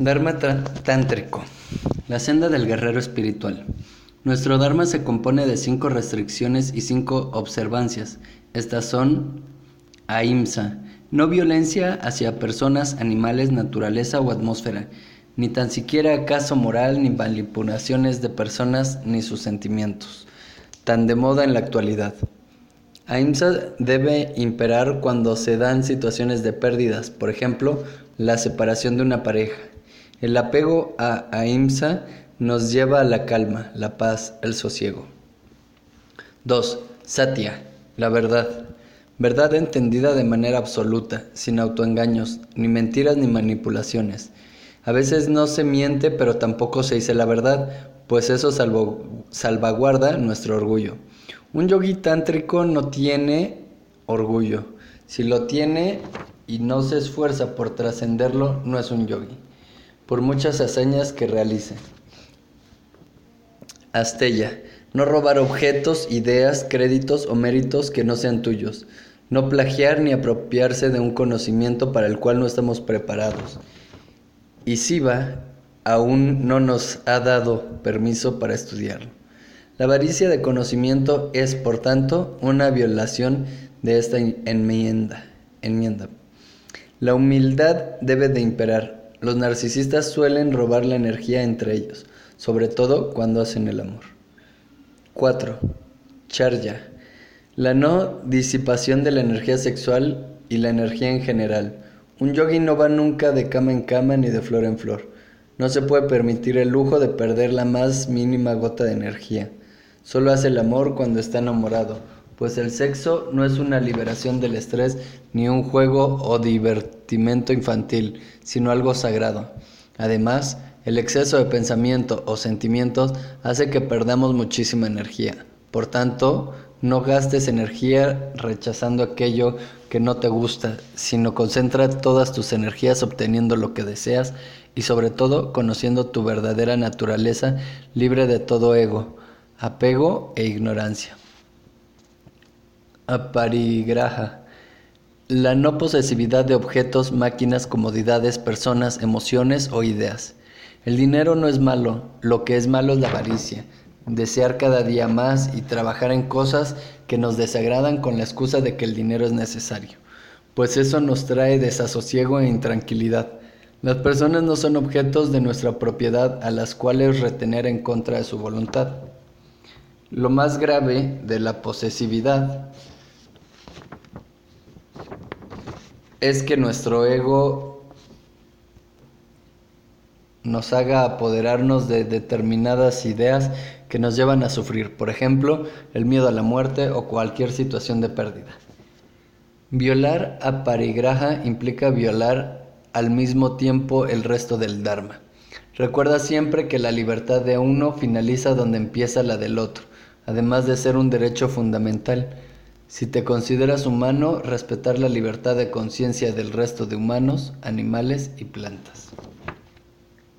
Dharma tántrico. La senda del guerrero espiritual. Nuestro Dharma se compone de cinco restricciones y cinco observancias. Estas son Ahimsa, no violencia hacia personas, animales, naturaleza o atmósfera, ni tan siquiera acaso moral ni manipulaciones de personas ni sus sentimientos, tan de moda en la actualidad. Ahimsa debe imperar cuando se dan situaciones de pérdidas, por ejemplo, la separación de una pareja. El apego a Ahimsa nos lleva a la calma, la paz, el sosiego. 2. Satya, la verdad. Verdad entendida de manera absoluta, sin autoengaños, ni mentiras ni manipulaciones. A veces no se miente, pero tampoco se dice la verdad, pues eso salvaguarda nuestro orgullo. Un yogi tántrico no tiene orgullo. Si lo tiene y no se esfuerza por trascenderlo, no es un yogi, por muchas hazañas que realice. Astella, no robar objetos, ideas, créditos o méritos que no sean tuyos. No plagiar ni apropiarse de un conocimiento para el cual no estamos preparados. Y Siva aún no nos ha dado permiso para estudiarlo. La avaricia de conocimiento es, por tanto, una violación de esta enmienda. enmienda. La humildad debe de imperar. Los narcisistas suelen robar la energía entre ellos, sobre todo cuando hacen el amor. 4. Charya. La no disipación de la energía sexual y la energía en general. Un yogi no va nunca de cama en cama ni de flor en flor. No se puede permitir el lujo de perder la más mínima gota de energía. Solo hace el amor cuando está enamorado, pues el sexo no es una liberación del estrés ni un juego o divertimento infantil, sino algo sagrado. Además, el exceso de pensamiento o sentimientos hace que perdamos muchísima energía. Por tanto, no gastes energía rechazando aquello que no te gusta, sino concentra todas tus energías obteniendo lo que deseas y sobre todo conociendo tu verdadera naturaleza libre de todo ego apego e ignorancia. Aparigraha. La no posesividad de objetos, máquinas, comodidades, personas, emociones o ideas. El dinero no es malo, lo que es malo es la avaricia, desear cada día más y trabajar en cosas que nos desagradan con la excusa de que el dinero es necesario, pues eso nos trae desasosiego e intranquilidad. Las personas no son objetos de nuestra propiedad a las cuales retener en contra de su voluntad. Lo más grave de la posesividad es que nuestro ego nos haga apoderarnos de determinadas ideas que nos llevan a sufrir, por ejemplo, el miedo a la muerte o cualquier situación de pérdida. Violar a parigraha implica violar al mismo tiempo el resto del Dharma. Recuerda siempre que la libertad de uno finaliza donde empieza la del otro además de ser un derecho fundamental. Si te consideras humano, respetar la libertad de conciencia del resto de humanos, animales y plantas.